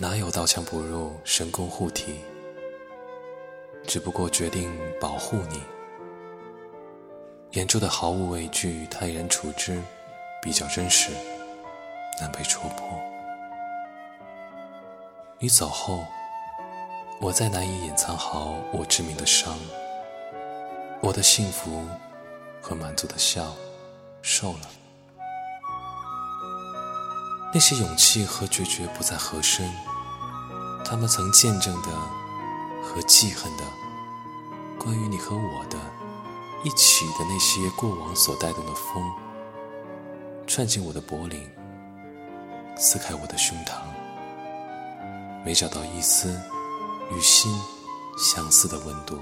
哪有刀枪不入、神功护体？只不过决定保护你。演出的毫无畏惧、泰然处之，比较真实，难被戳破。你走后，我再难以隐藏好我致命的伤。我的幸福和满足的笑，瘦了。那些勇气和决绝不再合身，他们曾见证的和记恨的，关于你和我的一起的那些过往所带动的风，串进我的脖领，撕开我的胸膛，没找到一丝与心相似的温度。